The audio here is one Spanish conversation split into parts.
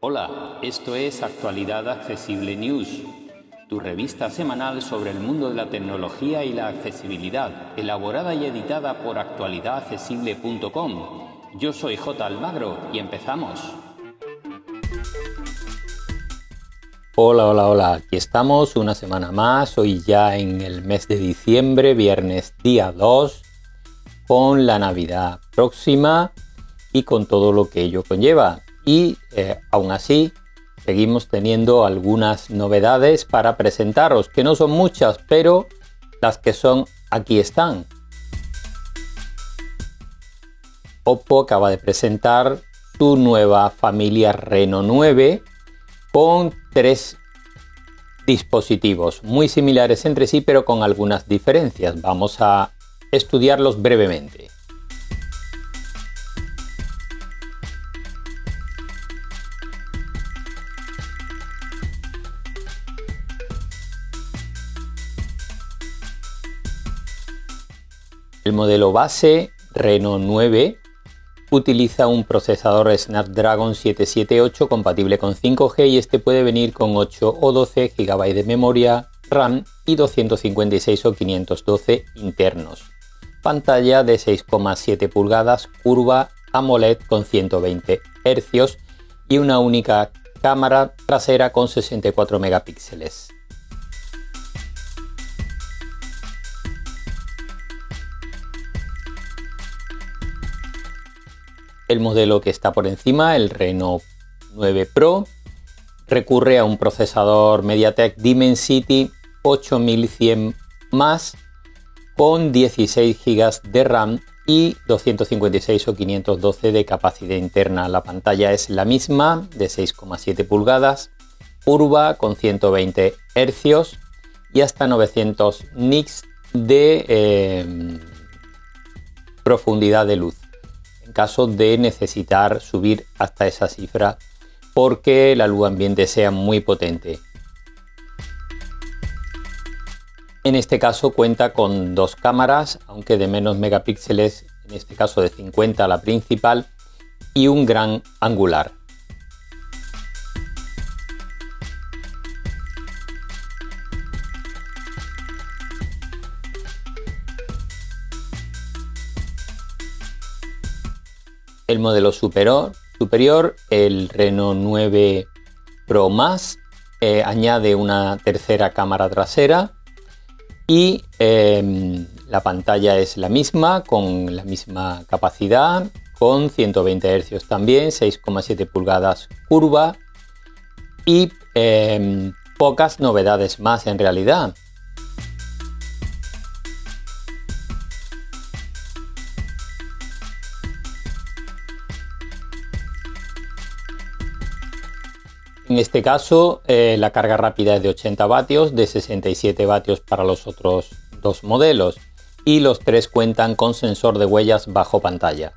Hola, esto es Actualidad Accesible News, tu revista semanal sobre el mundo de la tecnología y la accesibilidad, elaborada y editada por actualidadaccesible.com. Yo soy J. Almagro y empezamos. Hola, hola, hola, aquí estamos una semana más, hoy ya en el mes de diciembre, viernes día 2, con la Navidad próxima y con todo lo que ello conlleva y eh, aún así seguimos teniendo algunas novedades para presentaros, que no son muchas, pero las que son aquí están. Oppo acaba de presentar su nueva familia Reno 9 con tres dispositivos muy similares entre sí pero con algunas diferencias. Vamos a estudiarlos brevemente. El modelo base Reno 9 utiliza un procesador Snapdragon 778 compatible con 5G y este puede venir con 8 o 12 GB de memoria RAM y 256 o 512 internos. Pantalla de 6,7 pulgadas, curva AMOLED con 120 Hz y una única cámara trasera con 64 megapíxeles. El modelo que está por encima, el Reno 9 Pro, recurre a un procesador MediaTek Dimensity 8100 más con 16 GB de RAM y 256 o 512 de capacidad interna. La pantalla es la misma, de 6,7 pulgadas, curva con 120 Hz y hasta 900 nits de eh, profundidad de luz caso de necesitar subir hasta esa cifra porque la luz ambiente sea muy potente. En este caso cuenta con dos cámaras, aunque de menos megapíxeles, en este caso de 50 la principal, y un gran angular. el modelo superior, superior el Reno 9 Pro eh, añade una tercera cámara trasera y em, la pantalla es la misma, con la misma capacidad, con 120 Hz también, 6,7 pulgadas curva y em, pocas novedades más en realidad. En este caso, eh, la carga rápida es de 80 vatios, de 67 vatios para los otros dos modelos, y los tres cuentan con sensor de huellas bajo pantalla.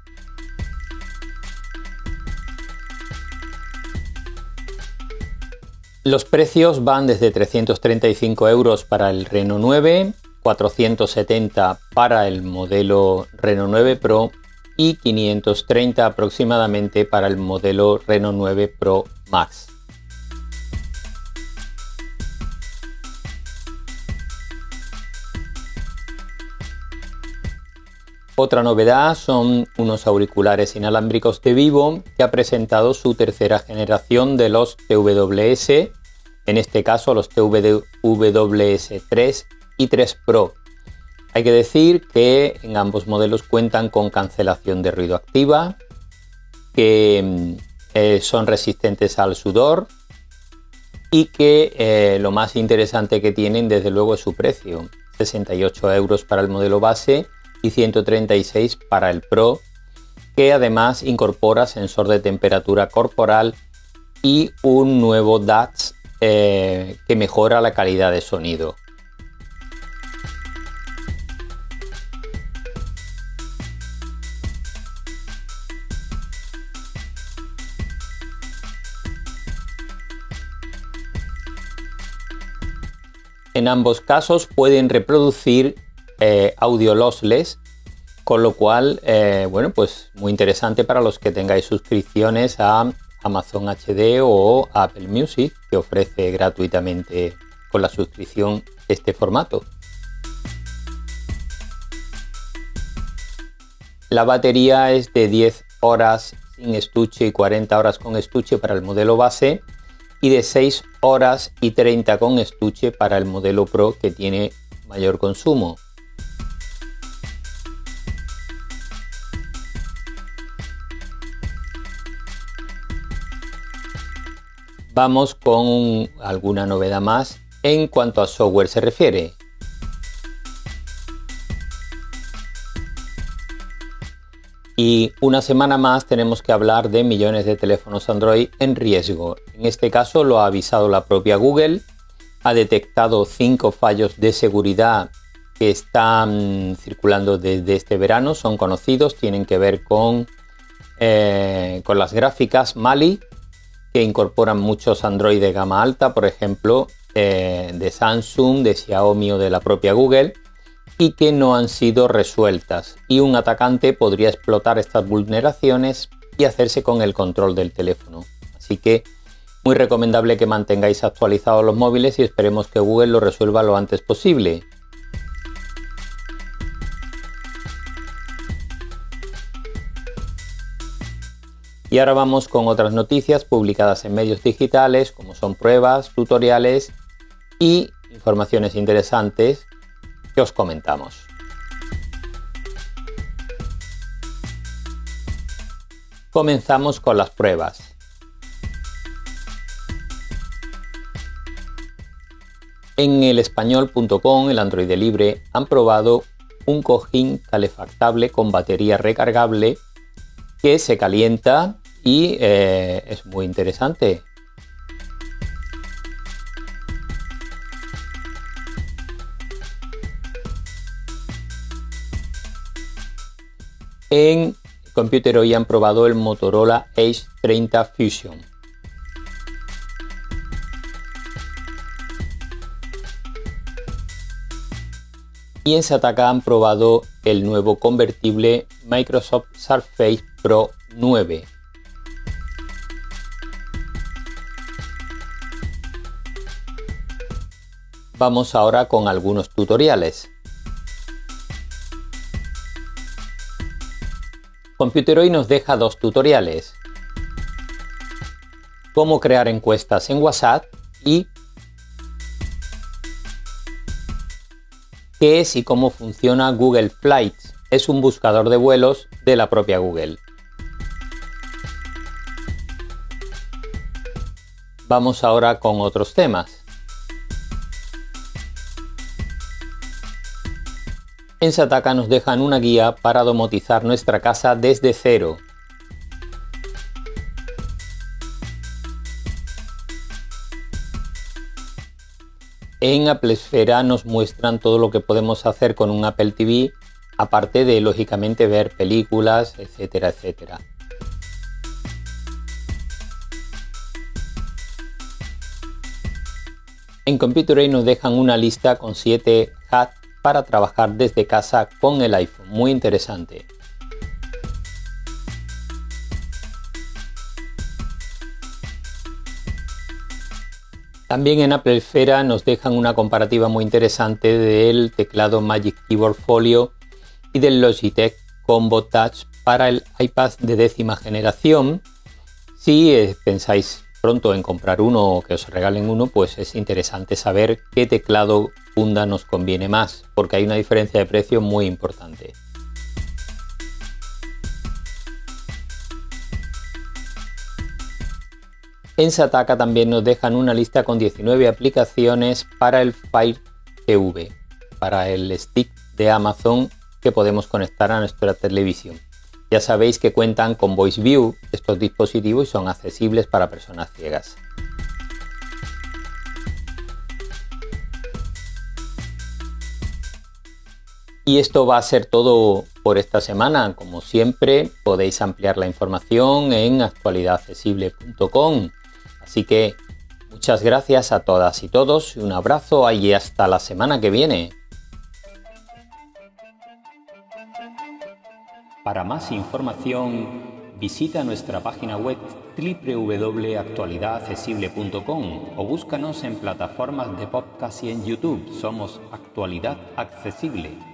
Los precios van desde 335 euros para el Reno 9, 470 para el modelo Reno 9 Pro y 530 aproximadamente para el modelo Reno 9 Pro Max. Otra novedad son unos auriculares inalámbricos de Vivo que ha presentado su tercera generación de los TWS, en este caso los TWS 3 y 3 Pro. Hay que decir que en ambos modelos cuentan con cancelación de ruido activa, que eh, son resistentes al sudor y que eh, lo más interesante que tienen desde luego es su precio, 68 euros para el modelo base y 136 para el Pro, que además incorpora sensor de temperatura corporal y un nuevo DAX eh, que mejora la calidad de sonido. En ambos casos pueden reproducir eh, audio lossless Con lo cual, eh, bueno, pues muy interesante para los que tengáis suscripciones a Amazon HD o Apple Music, que ofrece gratuitamente con la suscripción este formato. La batería es de 10 horas sin estuche y 40 horas con estuche para el modelo base y de 6 horas y 30 con estuche para el modelo Pro que tiene mayor consumo. Vamos con alguna novedad más en cuanto a software se refiere. Y una semana más tenemos que hablar de millones de teléfonos Android en riesgo. En este caso lo ha avisado la propia Google. Ha detectado cinco fallos de seguridad que están circulando desde este verano. Son conocidos, tienen que ver con, eh, con las gráficas Mali, que incorporan muchos Android de gama alta, por ejemplo, eh, de Samsung, de Xiaomi o de la propia Google y que no han sido resueltas. Y un atacante podría explotar estas vulneraciones y hacerse con el control del teléfono. Así que muy recomendable que mantengáis actualizados los móviles y esperemos que Google lo resuelva lo antes posible. Y ahora vamos con otras noticias publicadas en medios digitales como son pruebas, tutoriales y informaciones interesantes que os comentamos. Comenzamos con las pruebas. En el español.com, el Android libre, han probado un cojín calefactable con batería recargable que se calienta y eh, es muy interesante. En Computer hoy han probado el Motorola Edge 30 Fusion. Y en Sataka han probado el nuevo convertible Microsoft Surface Pro 9. Vamos ahora con algunos tutoriales. Computer hoy nos deja dos tutoriales. Cómo crear encuestas en WhatsApp y qué es y cómo funciona Google Flights. Es un buscador de vuelos de la propia Google. Vamos ahora con otros temas. En Sataka nos dejan una guía para domotizar nuestra casa desde cero. En Apple Esfera nos muestran todo lo que podemos hacer con un Apple TV, aparte de lógicamente ver películas, etcétera, etcétera. En Computer nos dejan una lista con 7 hats para trabajar desde casa con el iPhone. Muy interesante. También en Apple Esfera nos dejan una comparativa muy interesante del teclado Magic Keyboard Folio y del Logitech Combo Touch para el iPad de décima generación. Si eh, pensáis pronto en comprar uno o que os regalen uno, pues es interesante saber qué teclado funda nos conviene más, porque hay una diferencia de precio muy importante. En Sataka también nos dejan una lista con 19 aplicaciones para el Fire TV, para el stick de Amazon que podemos conectar a nuestra televisión. Ya sabéis que cuentan con Voice View estos dispositivos y son accesibles para personas ciegas. Y esto va a ser todo por esta semana. Como siempre, podéis ampliar la información en actualidadaccesible.com. Así que muchas gracias a todas y todos, un abrazo y hasta la semana que viene. Para más información, visita nuestra página web www.actualidadaccesible.com o búscanos en plataformas de podcast y en YouTube. Somos Actualidad Accesible.